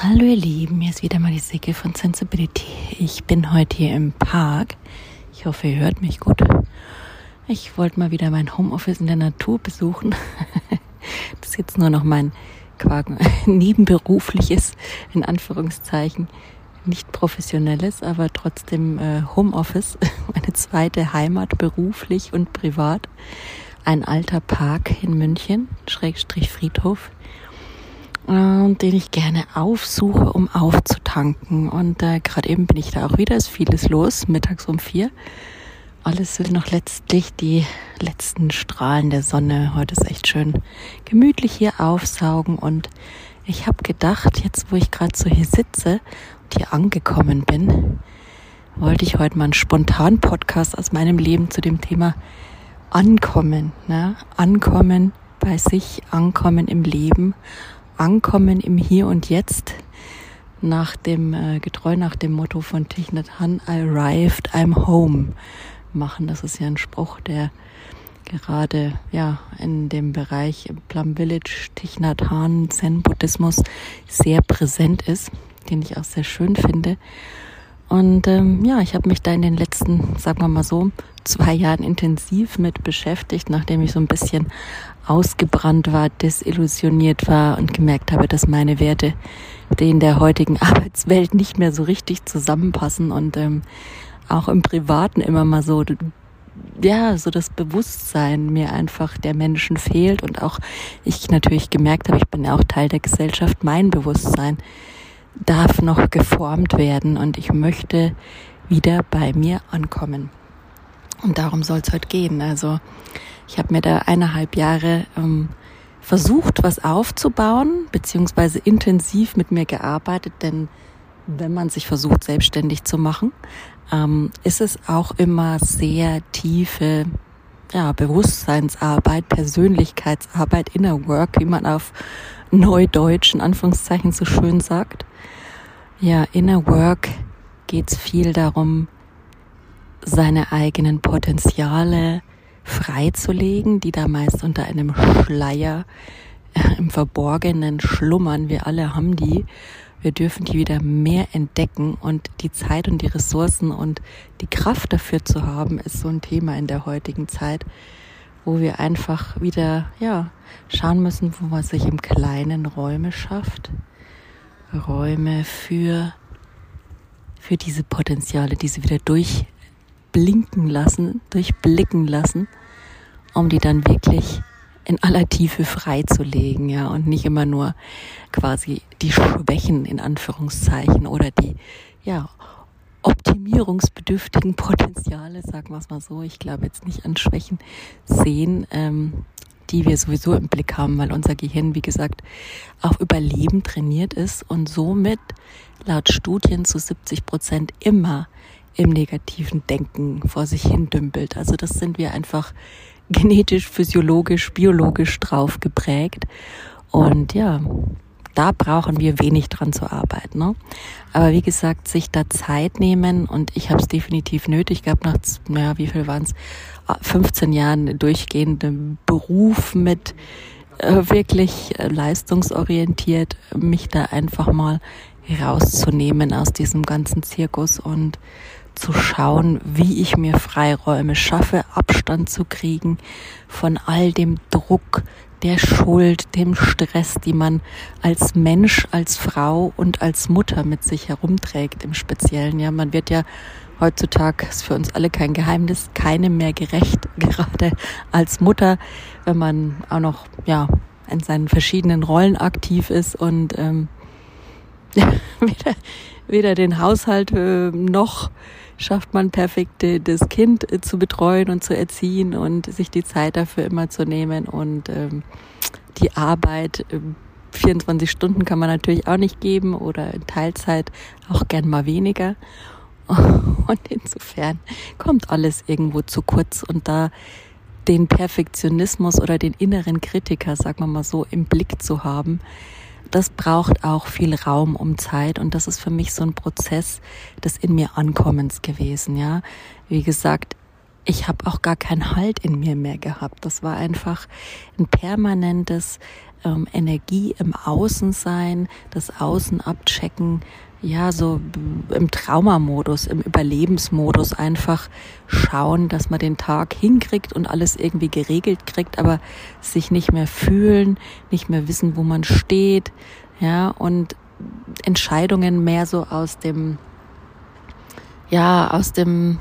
Hallo ihr Lieben, hier ist wieder mal die Sicke von Sensibility. Ich bin heute hier im Park. Ich hoffe, ihr hört mich gut. Ich wollte mal wieder mein Homeoffice in der Natur besuchen. Das ist jetzt nur noch mein nebenberufliches, in Anführungszeichen, nicht professionelles, aber trotzdem äh, Homeoffice, meine zweite Heimat beruflich und privat. Ein alter Park in München, Schrägstrich Friedhof äh, den ich gerne aufsuche, um aufzutanken. Und äh, gerade eben bin ich da auch wieder, ist vieles los, mittags um vier. Alles will noch letztlich die letzten Strahlen der Sonne. Heute ist echt schön gemütlich hier aufsaugen. Und ich habe gedacht, jetzt wo ich gerade so hier sitze und hier angekommen bin, wollte ich heute mal einen spontanen Podcast aus meinem Leben zu dem Thema Ankommen. Ne? Ankommen bei sich, Ankommen im Leben Ankommen im Hier und Jetzt nach dem, äh, getreu nach dem Motto von Thich Nhat Hanh, I arrived, I'm home machen. Das ist ja ein Spruch, der gerade ja in dem Bereich Plum Village, Thich Nhat Hanh, Zen-Buddhismus sehr präsent ist, den ich auch sehr schön finde. Und ähm, ja, ich habe mich da in den letzten, sagen wir mal so, zwei Jahren intensiv mit beschäftigt, nachdem ich so ein bisschen ausgebrannt war, desillusioniert war und gemerkt habe, dass meine Werte in der heutigen Arbeitswelt nicht mehr so richtig zusammenpassen und ähm, auch im Privaten immer mal so, ja, so das Bewusstsein mir einfach der Menschen fehlt und auch ich natürlich gemerkt habe, ich bin ja auch Teil der Gesellschaft, mein Bewusstsein darf noch geformt werden und ich möchte wieder bei mir ankommen. Und darum soll es heute gehen. Also ich habe mir da eineinhalb Jahre ähm, versucht, was aufzubauen, beziehungsweise intensiv mit mir gearbeitet, denn wenn man sich versucht, selbstständig zu machen, ähm, ist es auch immer sehr tiefe ja, Bewusstseinsarbeit, Persönlichkeitsarbeit, Inner Work, wie man auf Neudeutsch in Anführungszeichen so schön sagt. Ja, Inner Work geht es viel darum, seine eigenen Potenziale freizulegen, die da meist unter einem Schleier äh, im Verborgenen schlummern. Wir alle haben die. Wir dürfen die wieder mehr entdecken und die Zeit und die Ressourcen und die Kraft dafür zu haben, ist so ein Thema in der heutigen Zeit, wo wir einfach wieder, ja, schauen müssen, wo man sich im Kleinen Räume schafft. Räume für, für diese Potenziale, diese wieder durch blinken lassen, durchblicken lassen, um die dann wirklich in aller Tiefe freizulegen, ja, und nicht immer nur quasi die Schwächen in Anführungszeichen oder die, ja, optimierungsbedürftigen Potenziale, sagen wir es mal so. Ich glaube jetzt nicht an Schwächen sehen, ähm, die wir sowieso im Blick haben, weil unser Gehirn, wie gesagt, auf Überleben trainiert ist und somit laut Studien zu 70 Prozent immer im negativen Denken vor sich hin dümpelt. Also das sind wir einfach genetisch, physiologisch, biologisch drauf geprägt. Und ja, da brauchen wir wenig dran zu arbeiten. Ne? Aber wie gesagt, sich da Zeit nehmen und ich habe es definitiv nötig gehabt nach, naja, wie viel waren es, 15 Jahren durchgehenden Beruf mit äh, wirklich leistungsorientiert, mich da einfach mal rauszunehmen aus diesem ganzen Zirkus und zu schauen, wie ich mir Freiräume schaffe, Abstand zu kriegen von all dem Druck, der Schuld, dem Stress, die man als Mensch, als Frau und als Mutter mit sich herumträgt im Speziellen. Ja, man wird ja heutzutage, ist für uns alle kein Geheimnis, keinem mehr gerecht, gerade als Mutter, wenn man auch noch, ja, in seinen verschiedenen Rollen aktiv ist und ähm, weder, weder den Haushalt äh, noch schafft man perfekt das Kind äh, zu betreuen und zu erziehen und sich die Zeit dafür immer zu nehmen und ähm, die Arbeit. Äh, 24 Stunden kann man natürlich auch nicht geben oder in Teilzeit auch gern mal weniger. Und insofern kommt alles irgendwo zu kurz und da den Perfektionismus oder den inneren Kritiker, sagen wir mal so, im Blick zu haben, das braucht auch viel Raum um Zeit und das ist für mich so ein Prozess des in mir Ankommens gewesen, ja. Wie gesagt, ich habe auch gar keinen Halt in mir mehr gehabt. Das war einfach ein permanentes ähm, Energie im Außensein, das Außen abchecken, ja, so im Traumamodus, im Überlebensmodus einfach schauen, dass man den Tag hinkriegt und alles irgendwie geregelt kriegt, aber sich nicht mehr fühlen, nicht mehr wissen, wo man steht, ja, und Entscheidungen mehr so aus dem, ja, aus dem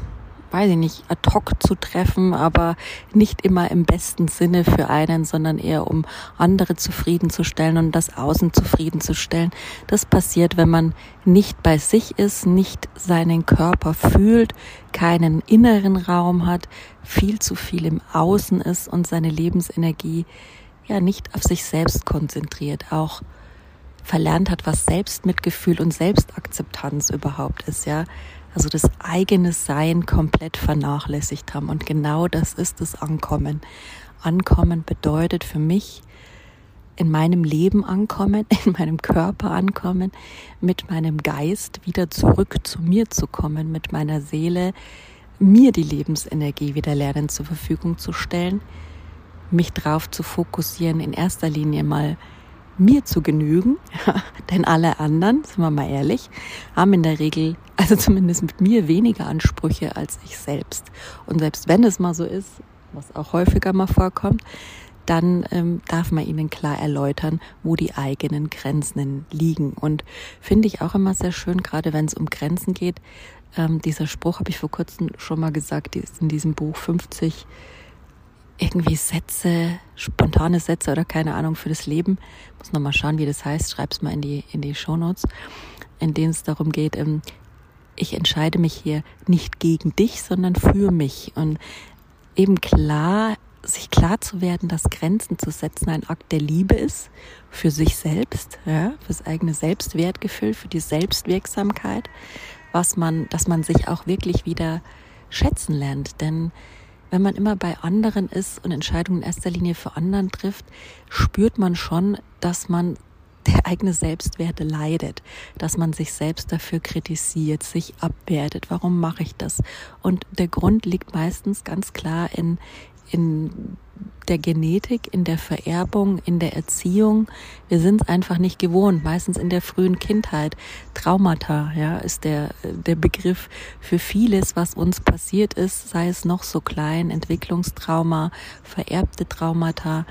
weiß ich nicht, ad hoc zu treffen, aber nicht immer im besten Sinne für einen, sondern eher um andere zufriedenzustellen und das Außen zufriedenzustellen. Das passiert, wenn man nicht bei sich ist, nicht seinen Körper fühlt, keinen inneren Raum hat, viel zu viel im Außen ist und seine Lebensenergie ja nicht auf sich selbst konzentriert, auch verlernt hat, was Selbstmitgefühl und Selbstakzeptanz überhaupt ist, ja also das eigene Sein komplett vernachlässigt haben. Und genau das ist das Ankommen. Ankommen bedeutet für mich, in meinem Leben ankommen, in meinem Körper ankommen, mit meinem Geist wieder zurück zu mir zu kommen, mit meiner Seele mir die Lebensenergie wieder lernen zur Verfügung zu stellen, mich drauf zu fokussieren, in erster Linie mal mir zu genügen, denn alle anderen, sind wir mal ehrlich, haben in der Regel, also zumindest mit mir, weniger Ansprüche als ich selbst. Und selbst wenn es mal so ist, was auch häufiger mal vorkommt, dann ähm, darf man ihnen klar erläutern, wo die eigenen Grenzen liegen. Und finde ich auch immer sehr schön, gerade wenn es um Grenzen geht. Ähm, dieser Spruch habe ich vor kurzem schon mal gesagt, die ist in diesem Buch 50 irgendwie Sätze, spontane Sätze oder keine Ahnung für das Leben. Muss noch mal schauen, wie das heißt. Schreib's mal in die in die Shownotes, in denen es darum geht. Ähm, ich entscheide mich hier nicht gegen dich, sondern für mich und eben klar sich klar zu werden, dass Grenzen zu setzen ein Akt der Liebe ist für sich selbst, ja, fürs eigene Selbstwertgefühl, für die Selbstwirksamkeit, was man, dass man sich auch wirklich wieder schätzen lernt, denn wenn man immer bei anderen ist und Entscheidungen in erster Linie für anderen trifft, spürt man schon, dass man der eigene Selbstwerte leidet, dass man sich selbst dafür kritisiert, sich abwertet. Warum mache ich das? Und der Grund liegt meistens ganz klar in, in der Genetik, in der Vererbung, in der Erziehung. Wir sind es einfach nicht gewohnt, meistens in der frühen Kindheit. Traumata, ja, ist der, der Begriff für vieles, was uns passiert ist, sei es noch so klein, Entwicklungstrauma, vererbte Traumata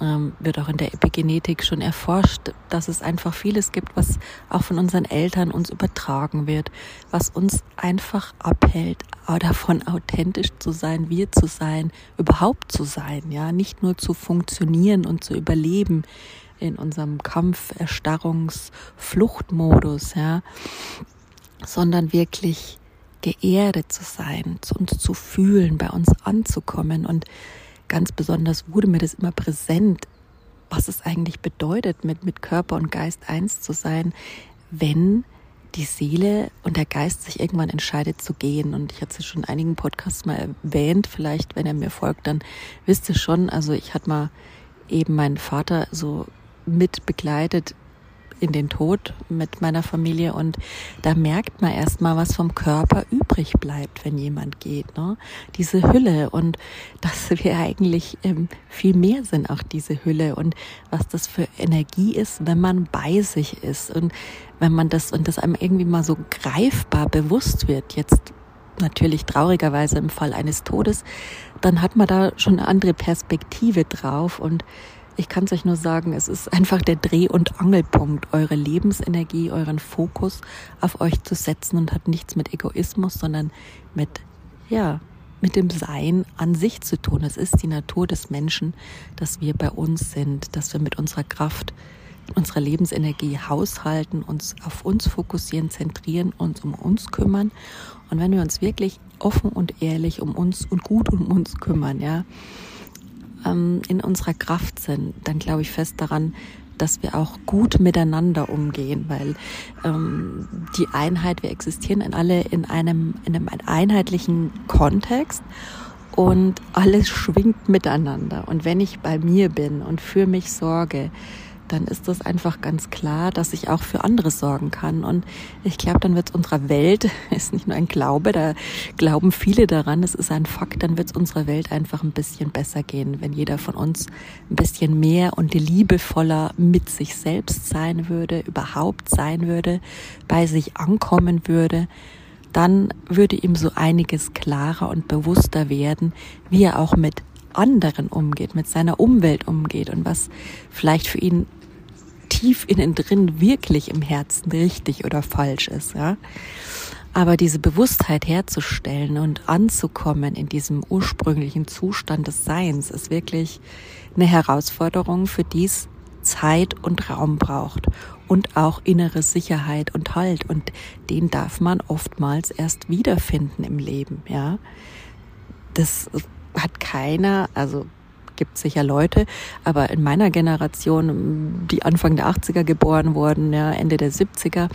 ähm, wird auch in der Epigenetik schon erforscht, dass es einfach vieles gibt, was auch von unseren Eltern uns übertragen wird, was uns einfach abhält, davon authentisch zu sein, wir zu sein, überhaupt zu sein, ja, nicht nur zu funktionieren und zu überleben in unserem Kampf, Erstarrungs, Fluchtmodus, ja, sondern wirklich geerdet zu sein, uns zu fühlen, bei uns anzukommen und ganz besonders wurde mir das immer präsent, was es eigentlich bedeutet, mit, mit Körper und Geist eins zu sein, wenn die Seele und der Geist sich irgendwann entscheidet zu gehen. Und ich hatte es schon in einigen Podcasts mal erwähnt, vielleicht, wenn er mir folgt, dann wisst ihr schon, also ich hatte mal eben meinen Vater so mit begleitet in den Tod mit meiner Familie und da merkt man erstmal, was vom Körper übrig bleibt, wenn jemand geht. Ne? Diese Hülle und dass wir eigentlich ähm, viel mehr sind, auch diese Hülle und was das für Energie ist, wenn man bei sich ist und wenn man das und das einem irgendwie mal so greifbar bewusst wird, jetzt natürlich traurigerweise im Fall eines Todes, dann hat man da schon eine andere Perspektive drauf und ich kann es euch nur sagen, es ist einfach der Dreh- und Angelpunkt, eure Lebensenergie, euren Fokus auf euch zu setzen und hat nichts mit Egoismus, sondern mit, ja, mit dem Sein an sich zu tun. Es ist die Natur des Menschen, dass wir bei uns sind, dass wir mit unserer Kraft, unserer Lebensenergie haushalten, uns auf uns fokussieren, zentrieren, uns um uns kümmern. Und wenn wir uns wirklich offen und ehrlich um uns und gut um uns kümmern, ja, ähm, in unserer Kraft sind, dann glaube ich fest daran, dass wir auch gut miteinander umgehen, weil ähm, die Einheit, wir existieren in alle in einem, in einem einheitlichen Kontext und alles schwingt miteinander. Und wenn ich bei mir bin und für mich sorge, dann ist das einfach ganz klar, dass ich auch für andere sorgen kann. Und ich glaube, dann wird es unserer Welt, ist nicht nur ein Glaube, da glauben viele daran, es ist ein Fakt, dann wird es unserer Welt einfach ein bisschen besser gehen, wenn jeder von uns ein bisschen mehr und liebevoller mit sich selbst sein würde, überhaupt sein würde, bei sich ankommen würde dann würde ihm so einiges klarer und bewusster werden, wie er auch mit anderen umgeht, mit seiner Umwelt umgeht und was vielleicht für ihn tief innen drin wirklich im Herzen richtig oder falsch ist, ja. Aber diese Bewusstheit herzustellen und anzukommen in diesem ursprünglichen Zustand des Seins ist wirklich eine Herausforderung, für die es Zeit und Raum braucht und auch innere Sicherheit und Halt und den darf man oftmals erst wiederfinden im Leben, ja. Das hat keiner, also gibt sicher Leute, aber in meiner Generation, die Anfang der 80er geboren wurden, ja, Ende der 70er,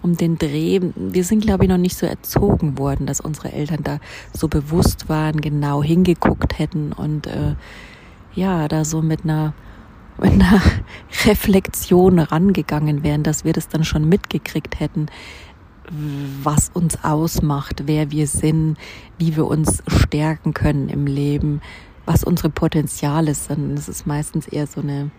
um den Dreh, wir sind, glaube ich, noch nicht so erzogen worden, dass unsere Eltern da so bewusst waren, genau hingeguckt hätten und äh, ja, da so mit einer mit einer Reflexion rangegangen wären, dass wir das dann schon mitgekriegt hätten, was uns ausmacht, wer wir sind, wie wir uns stärken können im Leben, was unsere Potenziale sind. Es ist meistens eher so eine,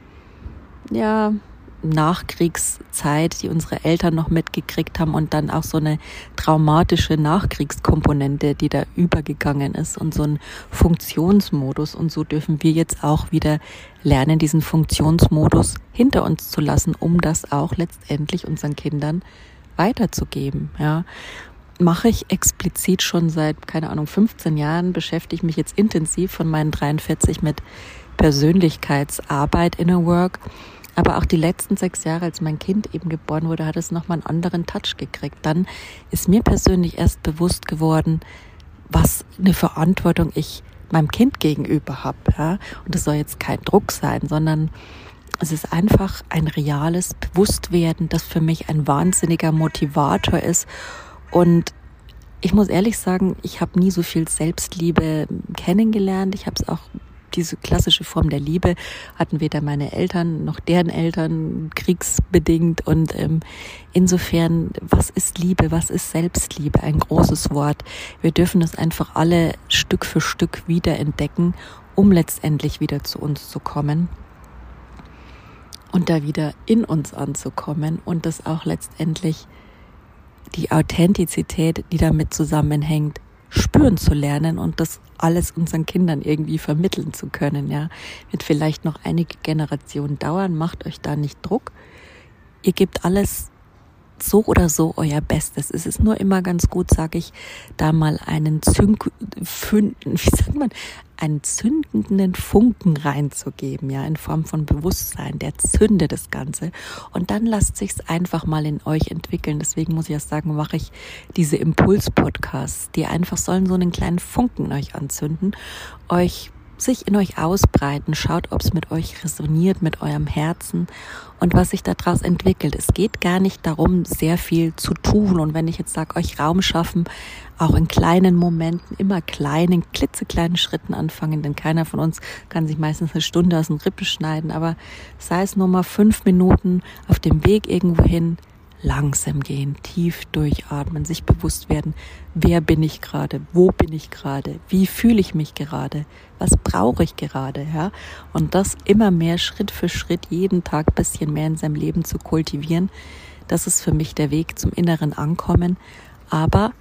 ja, Nachkriegszeit, die unsere Eltern noch mitgekriegt haben und dann auch so eine traumatische Nachkriegskomponente, die da übergegangen ist und so ein Funktionsmodus. Und so dürfen wir jetzt auch wieder lernen, diesen Funktionsmodus hinter uns zu lassen, um das auch letztendlich unseren Kindern weiterzugeben. Ja mache ich explizit schon seit, keine Ahnung, 15 Jahren, beschäftige ich mich jetzt intensiv von meinen 43 mit Persönlichkeitsarbeit, Inner Work. Aber auch die letzten sechs Jahre, als mein Kind eben geboren wurde, hat es nochmal einen anderen Touch gekriegt. Dann ist mir persönlich erst bewusst geworden, was eine Verantwortung ich meinem Kind gegenüber habe. Ja? Und das soll jetzt kein Druck sein, sondern es ist einfach ein reales Bewusstwerden, das für mich ein wahnsinniger Motivator ist und ich muss ehrlich sagen, ich habe nie so viel Selbstliebe kennengelernt. Ich habe es auch diese klassische Form der Liebe hatten weder meine Eltern noch deren Eltern kriegsbedingt. Und ähm, insofern was ist Liebe? Was ist Selbstliebe? Ein großes Wort. Wir dürfen es einfach alle Stück für Stück wieder entdecken um letztendlich wieder zu uns zu kommen und da wieder in uns anzukommen und das auch letztendlich die Authentizität, die damit zusammenhängt, spüren zu lernen und das alles unseren Kindern irgendwie vermitteln zu können, ja. Wird vielleicht noch einige Generationen dauern, macht euch da nicht Druck. Ihr gebt alles so oder so euer Bestes. Es ist nur immer ganz gut, sage ich, da mal einen Zünk, wie sagt man, einen zündenden Funken reinzugeben, ja, in Form von Bewusstsein, der zündet das Ganze. Und dann lasst sich's einfach mal in euch entwickeln. Deswegen muss ich auch sagen, mache ich diese Impuls-Podcasts, die einfach sollen so einen kleinen Funken euch anzünden, euch sich in euch ausbreiten. Schaut, ob es mit euch resoniert, mit eurem Herzen und was sich daraus entwickelt. Es geht gar nicht darum, sehr viel zu tun. Und wenn ich jetzt sage, euch Raum schaffen, auch in kleinen Momenten, immer kleinen, klitzekleinen Schritten anfangen, denn keiner von uns kann sich meistens eine Stunde aus dem Rippen schneiden, aber sei es nur mal fünf Minuten auf dem Weg irgendwo hin, langsam gehen, tief durchatmen, sich bewusst werden, wer bin ich gerade, wo bin ich gerade, wie fühle ich mich gerade, was brauche ich gerade, ja? Und das immer mehr Schritt für Schritt jeden Tag bisschen mehr in seinem Leben zu kultivieren, das ist für mich der Weg zum inneren Ankommen, aber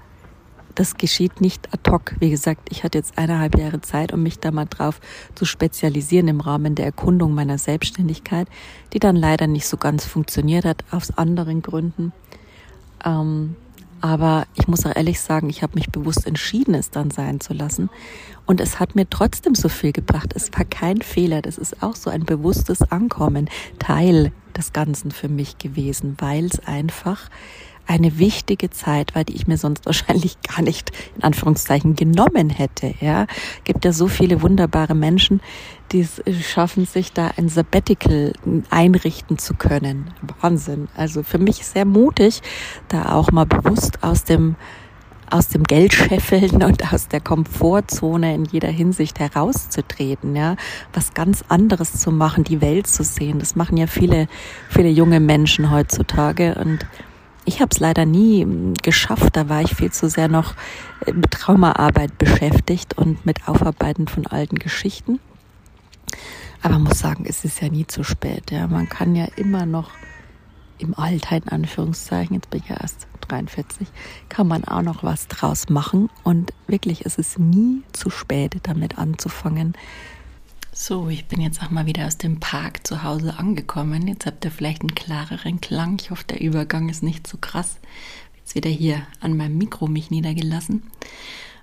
das geschieht nicht ad hoc. Wie gesagt, ich hatte jetzt eineinhalb Jahre Zeit, um mich da mal drauf zu spezialisieren im Rahmen der Erkundung meiner Selbstständigkeit, die dann leider nicht so ganz funktioniert hat, aus anderen Gründen. Ähm, aber ich muss auch ehrlich sagen, ich habe mich bewusst entschieden, es dann sein zu lassen. Und es hat mir trotzdem so viel gebracht. Es war kein Fehler. Das ist auch so ein bewusstes Ankommen, Teil des Ganzen für mich gewesen, weil es einfach eine wichtige Zeit war, die ich mir sonst wahrscheinlich gar nicht in Anführungszeichen genommen hätte. Ja, gibt ja so viele wunderbare Menschen, die es schaffen, sich da ein Sabbatical einrichten zu können. Wahnsinn. Also für mich sehr mutig, da auch mal bewusst aus dem aus dem Geldscheffeln und aus der Komfortzone in jeder Hinsicht herauszutreten, ja, was ganz anderes zu machen, die Welt zu sehen. Das machen ja viele, viele junge Menschen heutzutage und ich habe es leider nie hm, geschafft. Da war ich viel zu sehr noch mit Traumaarbeit beschäftigt und mit Aufarbeiten von alten Geschichten. Aber muss sagen, es ist ja nie zu spät. Ja. Man kann ja immer noch im Alter, in Anführungszeichen, jetzt bin ich ja erst 43, kann man auch noch was draus machen. Und wirklich, es ist nie zu spät, damit anzufangen. So, ich bin jetzt auch mal wieder aus dem Park zu Hause angekommen. Jetzt habt ihr vielleicht einen klareren Klang. Ich hoffe, der Übergang ist nicht so krass. Jetzt wieder hier an meinem Mikro mich niedergelassen.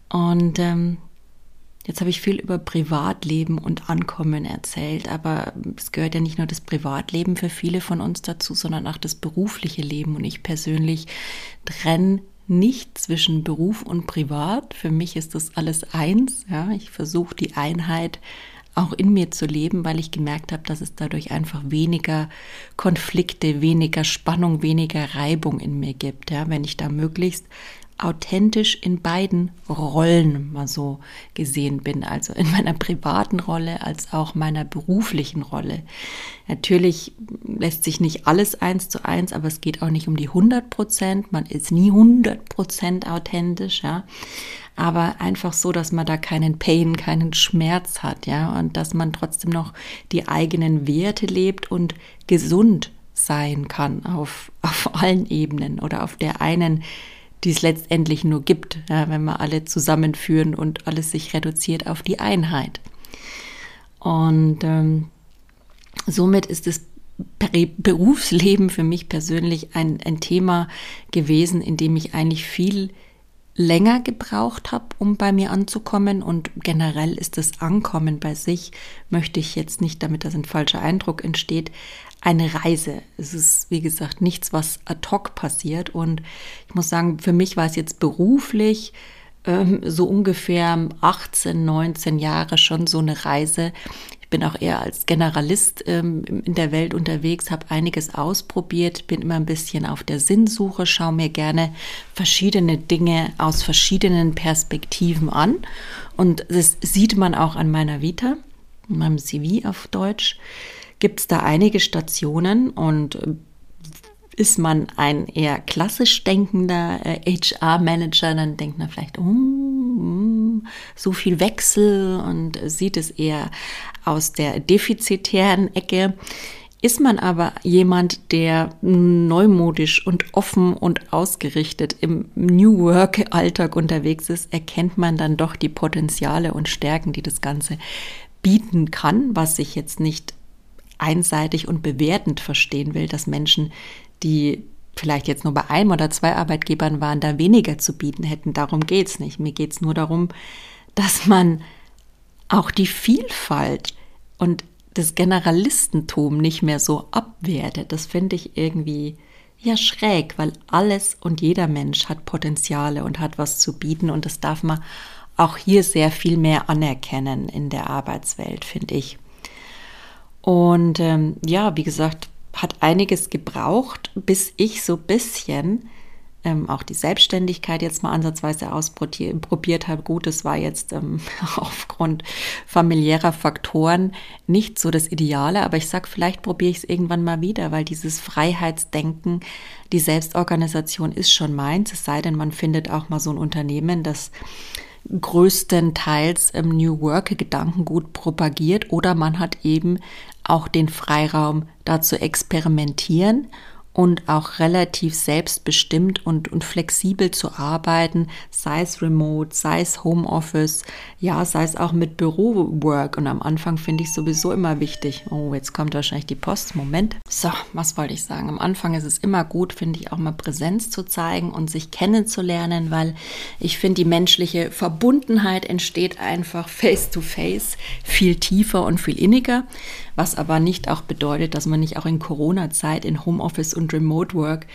Und ähm, Jetzt habe ich viel über Privatleben und Ankommen erzählt, aber es gehört ja nicht nur das Privatleben für viele von uns dazu, sondern auch das berufliche Leben. Und ich persönlich trenne nicht zwischen Beruf und Privat. Für mich ist das alles eins. Ja, ich versuche die Einheit auch in mir zu leben, weil ich gemerkt habe, dass es dadurch einfach weniger Konflikte, weniger Spannung, weniger Reibung in mir gibt. Ja, wenn ich da möglichst authentisch in beiden Rollen mal so gesehen bin, also in meiner privaten Rolle als auch meiner beruflichen Rolle. Natürlich lässt sich nicht alles eins zu eins, aber es geht auch nicht um die 100 Prozent. Man ist nie 100 Prozent authentisch, ja. Aber einfach so, dass man da keinen Pain, keinen Schmerz hat, ja. Und dass man trotzdem noch die eigenen Werte lebt und gesund sein kann auf, auf allen Ebenen oder auf der einen die es letztendlich nur gibt, ja, wenn wir alle zusammenführen und alles sich reduziert auf die Einheit. Und ähm, somit ist das Berufsleben für mich persönlich ein, ein Thema gewesen, in dem ich eigentlich viel länger gebraucht habe, um bei mir anzukommen. Und generell ist das Ankommen bei sich, möchte ich jetzt nicht, damit das ein falscher Eindruck entsteht, eine Reise. Es ist, wie gesagt, nichts, was ad hoc passiert. Und ich muss sagen, für mich war es jetzt beruflich ähm, so ungefähr 18, 19 Jahre schon so eine Reise. Ich bin auch eher als Generalist ähm, in der Welt unterwegs, habe einiges ausprobiert, bin immer ein bisschen auf der Sinnsuche, schaue mir gerne verschiedene Dinge aus verschiedenen Perspektiven an. Und das sieht man auch an meiner Vita, meinem CV auf Deutsch gibt es da einige Stationen und äh, ist man ein eher klassisch denkender HR-Manager, äh, dann denkt man vielleicht, oh, so viel Wechsel und sieht es eher aus der defizitären Ecke. Ist man aber jemand, der neumodisch und offen und ausgerichtet im New Work-Alltag unterwegs ist, erkennt man dann doch die Potenziale und Stärken, die das Ganze bieten kann, was sich jetzt nicht einseitig und bewertend verstehen will, dass Menschen, die vielleicht jetzt nur bei einem oder zwei Arbeitgebern waren, da weniger zu bieten hätten. Darum geht es nicht. Mir geht es nur darum, dass man auch die Vielfalt und das Generalistentum nicht mehr so abwertet. Das finde ich irgendwie ja schräg, weil alles und jeder Mensch hat Potenziale und hat was zu bieten und das darf man auch hier sehr viel mehr anerkennen in der Arbeitswelt, finde ich. Und ähm, ja, wie gesagt, hat einiges gebraucht, bis ich so bisschen ähm, auch die Selbstständigkeit jetzt mal ansatzweise ausprobiert habe. Gut, es war jetzt ähm, aufgrund familiärer Faktoren nicht so das Ideale, aber ich sag, vielleicht probiere ich es irgendwann mal wieder, weil dieses Freiheitsdenken, die Selbstorganisation ist schon meins, es sei denn, man findet auch mal so ein Unternehmen, das größtenteils im New Work Gedankengut propagiert oder man hat eben auch den Freiraum dazu experimentieren und auch relativ selbstbestimmt und, und flexibel zu arbeiten, sei es remote, sei es Homeoffice, ja, sei es auch mit Bürowork. Und am Anfang finde ich sowieso immer wichtig. Oh, jetzt kommt wahrscheinlich die Post. Moment. So, was wollte ich sagen? Am Anfang ist es immer gut, finde ich, auch mal Präsenz zu zeigen und sich kennenzulernen, weil ich finde, die menschliche Verbundenheit entsteht einfach face to face viel tiefer und viel inniger was aber nicht auch bedeutet, dass man nicht auch in Corona-Zeit in Homeoffice und Remote Work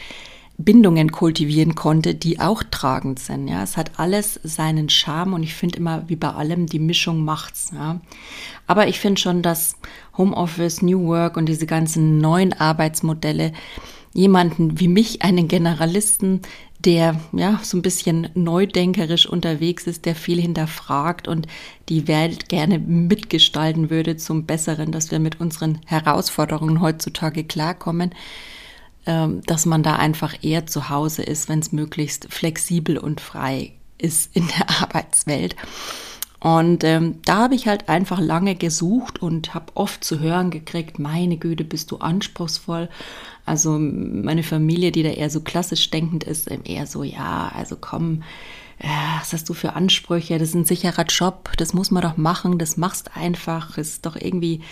Bindungen kultivieren konnte, die auch tragend sind. Ja, es hat alles seinen Charme und ich finde immer, wie bei allem, die Mischung macht's. Ja. Aber ich finde schon, dass Homeoffice, New Work und diese ganzen neuen Arbeitsmodelle jemanden wie mich, einen Generalisten, der ja so ein bisschen neudenkerisch unterwegs ist, der viel hinterfragt und die Welt gerne mitgestalten würde zum Besseren, dass wir mit unseren Herausforderungen heutzutage klarkommen, ähm, dass man da einfach eher zu Hause ist, wenn es möglichst flexibel und frei ist in der Arbeitswelt. Und ähm, da habe ich halt einfach lange gesucht und habe oft zu hören gekriegt, meine Güte, bist du anspruchsvoll. Also meine Familie, die da eher so klassisch denkend ist, eher so, ja, also komm, äh, was hast du für Ansprüche? Das ist ein sicherer Job, das muss man doch machen, das machst einfach, ist doch irgendwie,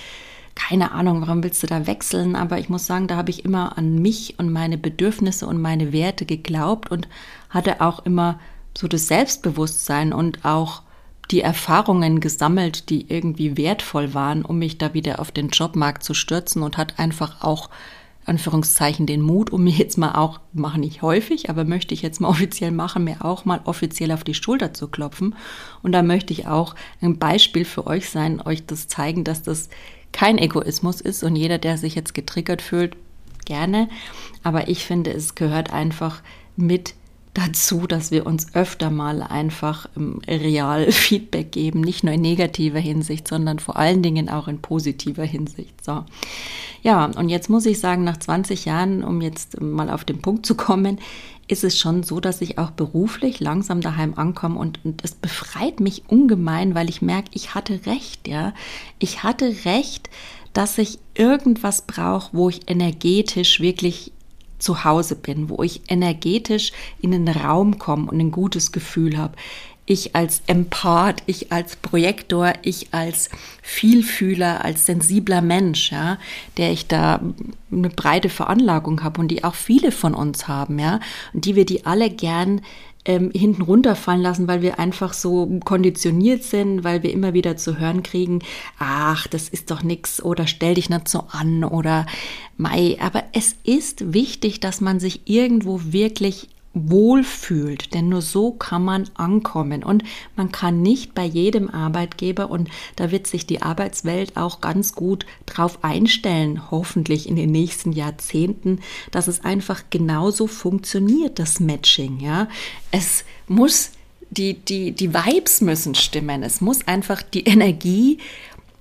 keine Ahnung, warum willst du da wechseln? Aber ich muss sagen, da habe ich immer an mich und meine Bedürfnisse und meine Werte geglaubt und hatte auch immer so das Selbstbewusstsein und auch die Erfahrungen gesammelt, die irgendwie wertvoll waren, um mich da wieder auf den Jobmarkt zu stürzen und hat einfach auch Anführungszeichen den Mut, um mir jetzt mal auch, mache nicht häufig, aber möchte ich jetzt mal offiziell machen, mir auch mal offiziell auf die Schulter zu klopfen. Und da möchte ich auch ein Beispiel für euch sein, euch das zeigen, dass das kein Egoismus ist und jeder, der sich jetzt getriggert fühlt, gerne. Aber ich finde, es gehört einfach mit dazu, dass wir uns öfter mal einfach real Feedback geben, nicht nur in negativer Hinsicht, sondern vor allen Dingen auch in positiver Hinsicht. So. Ja, und jetzt muss ich sagen, nach 20 Jahren, um jetzt mal auf den Punkt zu kommen, ist es schon so, dass ich auch beruflich langsam daheim ankomme und, und es befreit mich ungemein, weil ich merke, ich hatte recht, ja. Ich hatte recht, dass ich irgendwas brauche, wo ich energetisch wirklich zu Hause bin, wo ich energetisch in den Raum komme und ein gutes Gefühl habe. Ich als Empath, ich als Projektor, ich als Vielfühler, als sensibler Mensch, ja, der ich da eine breite Veranlagung habe und die auch viele von uns haben, ja, und die wir die alle gern ähm, hinten runterfallen lassen, weil wir einfach so konditioniert sind, weil wir immer wieder zu hören kriegen, ach, das ist doch nix oder stell dich nicht so an oder Mai. Aber es ist wichtig, dass man sich irgendwo wirklich wohlfühlt, denn nur so kann man ankommen und man kann nicht bei jedem Arbeitgeber und da wird sich die Arbeitswelt auch ganz gut drauf einstellen, hoffentlich in den nächsten Jahrzehnten, dass es einfach genauso funktioniert, das Matching, ja. Es muss die, die, die Vibes müssen stimmen. Es muss einfach die Energie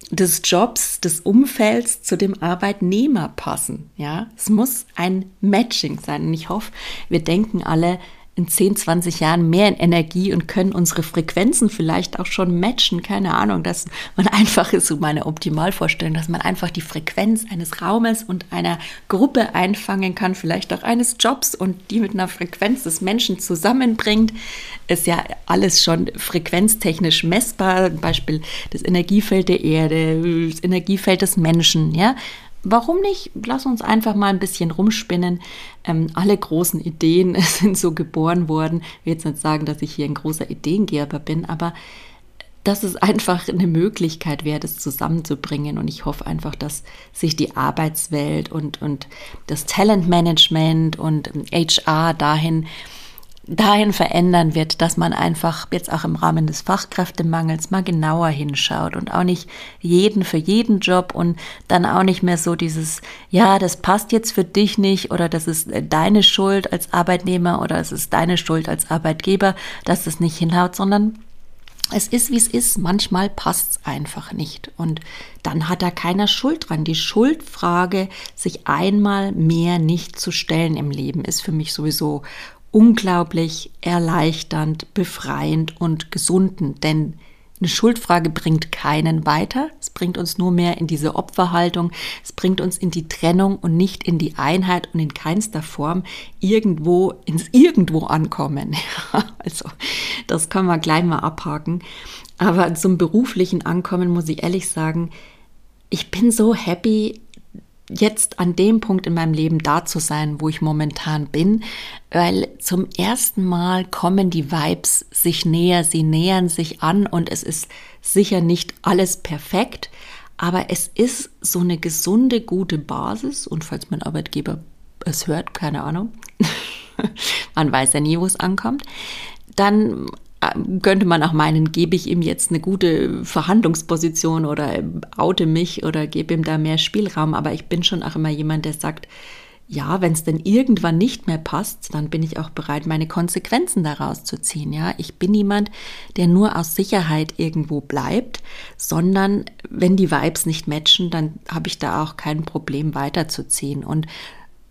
des Jobs, des Umfelds zu dem Arbeitnehmer passen. Ja, es muss ein Matching sein. Und ich hoffe, wir denken alle, in 10, 20 Jahren mehr in Energie und können unsere Frequenzen vielleicht auch schon matchen. Keine Ahnung, dass man einfach ist so meine Optimalvorstellung, dass man einfach die Frequenz eines Raumes und einer Gruppe einfangen kann, vielleicht auch eines Jobs und die mit einer Frequenz des Menschen zusammenbringt. Ist ja alles schon frequenztechnisch messbar. Beispiel das Energiefeld der Erde, das Energiefeld des Menschen, ja warum nicht? Lass uns einfach mal ein bisschen rumspinnen. Ähm, alle großen Ideen sind so geboren worden. Ich will jetzt nicht sagen, dass ich hier ein großer Ideengeber bin, aber dass es einfach eine Möglichkeit wäre, das zusammenzubringen. Und ich hoffe einfach, dass sich die Arbeitswelt und, und das Talentmanagement und HR dahin dahin verändern wird, dass man einfach jetzt auch im Rahmen des Fachkräftemangels mal genauer hinschaut und auch nicht jeden für jeden Job und dann auch nicht mehr so dieses, ja, das passt jetzt für dich nicht oder das ist deine Schuld als Arbeitnehmer oder es ist deine Schuld als Arbeitgeber, dass es nicht hinhaut, sondern es ist, wie es ist. Manchmal passt es einfach nicht. Und dann hat da keiner Schuld dran. Die Schuldfrage, sich einmal mehr nicht zu stellen im Leben, ist für mich sowieso unglaublich erleichternd, befreiend und gesundend, denn eine Schuldfrage bringt keinen weiter. Es bringt uns nur mehr in diese Opferhaltung. Es bringt uns in die Trennung und nicht in die Einheit und in keinster Form irgendwo ins Irgendwo ankommen. also, das können wir gleich mal abhaken. Aber zum beruflichen Ankommen muss ich ehrlich sagen, ich bin so happy, jetzt an dem Punkt in meinem Leben da zu sein, wo ich momentan bin, weil zum ersten Mal kommen die Vibes sich näher, sie nähern sich an und es ist sicher nicht alles perfekt, aber es ist so eine gesunde, gute Basis und falls mein Arbeitgeber es hört, keine Ahnung, man weiß ja nie, wo es ankommt, dann könnte man auch meinen, gebe ich ihm jetzt eine gute Verhandlungsposition oder oute mich oder gebe ihm da mehr Spielraum. Aber ich bin schon auch immer jemand, der sagt, ja, wenn es denn irgendwann nicht mehr passt, dann bin ich auch bereit, meine Konsequenzen daraus zu ziehen. Ja, ich bin niemand, der nur aus Sicherheit irgendwo bleibt, sondern wenn die Vibes nicht matchen, dann habe ich da auch kein Problem weiterzuziehen. Und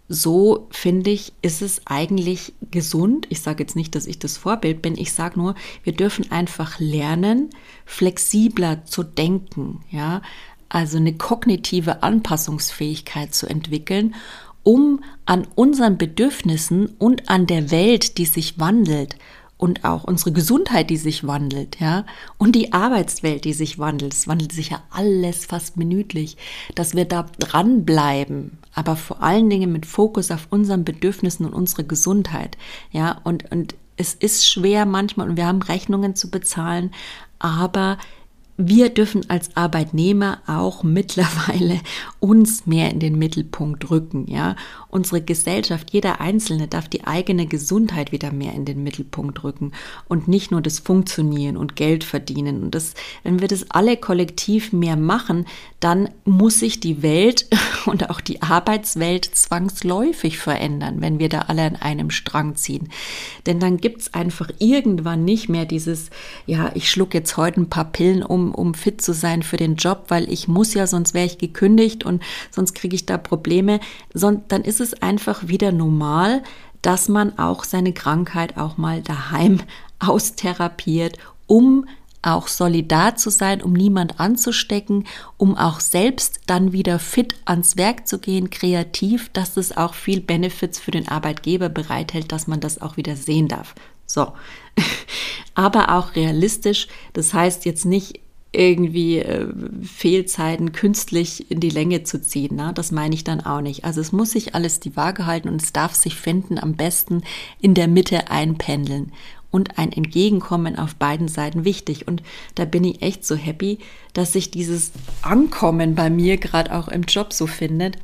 so finde ich, ist es eigentlich gesund. Ich sage jetzt nicht, dass ich das Vorbild bin. Ich sage nur, wir dürfen einfach lernen, flexibler zu denken. Ja, also eine kognitive Anpassungsfähigkeit zu entwickeln um an unseren Bedürfnissen und an der Welt, die sich wandelt und auch unsere Gesundheit, die sich wandelt, ja, und die Arbeitswelt, die sich wandelt. Es wandelt sich ja alles fast minütlich, dass wir da dranbleiben, aber vor allen Dingen mit Fokus auf unseren Bedürfnissen und unsere Gesundheit, ja, und, und es ist schwer manchmal und wir haben Rechnungen zu bezahlen, aber wir dürfen als Arbeitnehmer auch mittlerweile uns mehr in den Mittelpunkt rücken, ja. Unsere Gesellschaft, jeder Einzelne darf die eigene Gesundheit wieder mehr in den Mittelpunkt rücken und nicht nur das Funktionieren und Geld verdienen. Und das, wenn wir das alle kollektiv mehr machen, dann muss sich die Welt und auch die Arbeitswelt zwangsläufig verändern, wenn wir da alle an einem Strang ziehen. Denn dann gibt's einfach irgendwann nicht mehr dieses, ja, ich schluck jetzt heute ein paar Pillen um um, fit zu sein für den Job, weil ich muss ja, sonst wäre ich gekündigt und sonst kriege ich da Probleme. dann ist es einfach wieder normal, dass man auch seine Krankheit auch mal daheim austherapiert, um auch solidar zu sein, um niemand anzustecken, um auch selbst dann wieder fit ans Werk zu gehen, kreativ, dass es auch viel Benefits für den Arbeitgeber bereithält, dass man das auch wieder sehen darf. So. Aber auch realistisch, das heißt jetzt nicht irgendwie äh, Fehlzeiten künstlich in die Länge zu ziehen. Ne? Das meine ich dann auch nicht. Also es muss sich alles die Waage halten und es darf sich finden, am besten in der Mitte einpendeln und ein Entgegenkommen auf beiden Seiten wichtig. Und da bin ich echt so happy, dass sich dieses Ankommen bei mir gerade auch im Job so findet.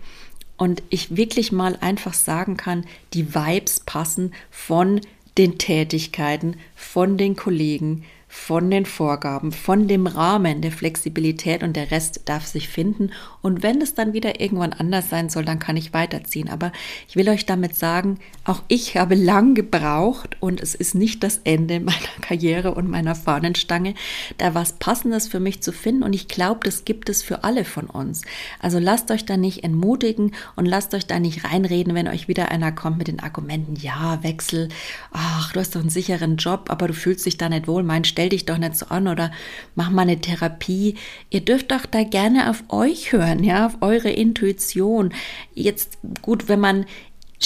Und ich wirklich mal einfach sagen kann, die Vibes passen von den Tätigkeiten, von den Kollegen, von den Vorgaben, von dem Rahmen der Flexibilität und der Rest darf sich finden. Und wenn es dann wieder irgendwann anders sein soll, dann kann ich weiterziehen. Aber ich will euch damit sagen, auch ich habe lang gebraucht und es ist nicht das Ende meiner Karriere und meiner Fahnenstange, da was Passendes für mich zu finden. Und ich glaube, das gibt es für alle von uns. Also lasst euch da nicht entmutigen und lasst euch da nicht reinreden, wenn euch wieder einer kommt mit den Argumenten, ja, Wechsel, ach, du hast doch einen sicheren Job, aber du fühlst dich da nicht wohl, mein stell dich doch nicht so an oder mach mal eine Therapie. Ihr dürft doch da gerne auf euch hören, ja, auf eure Intuition. Jetzt gut, wenn man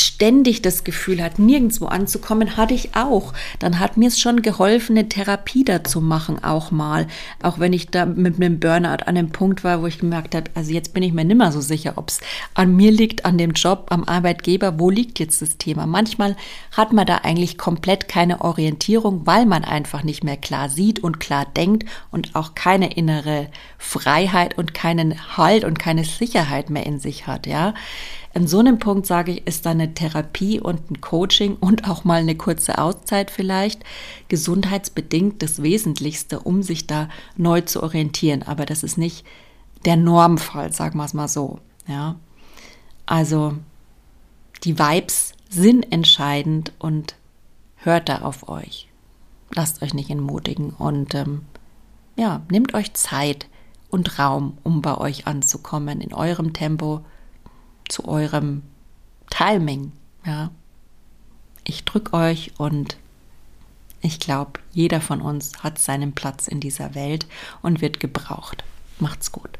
ständig das Gefühl hat, nirgendwo anzukommen, hatte ich auch. Dann hat mir es schon geholfen, eine Therapie dazu machen, auch mal. Auch wenn ich da mit einem Burnout an einem Punkt war, wo ich gemerkt habe, also jetzt bin ich mir nimmer so sicher, ob es an mir liegt, an dem Job, am Arbeitgeber, wo liegt jetzt das Thema. Manchmal hat man da eigentlich komplett keine Orientierung, weil man einfach nicht mehr klar sieht und klar denkt und auch keine innere Freiheit und keinen Halt und keine Sicherheit mehr in sich hat, ja. An so einem Punkt sage ich, ist da eine Therapie und ein Coaching und auch mal eine kurze Auszeit vielleicht gesundheitsbedingt das Wesentlichste, um sich da neu zu orientieren. Aber das ist nicht der Normfall, sagen wir es mal so. Ja. Also die Vibes sind entscheidend und hört da auf euch. Lasst euch nicht entmutigen und ähm, ja, nehmt euch Zeit und Raum, um bei euch anzukommen, in eurem Tempo zu eurem Timing. Ja. Ich drücke euch und ich glaube, jeder von uns hat seinen Platz in dieser Welt und wird gebraucht. Macht's gut.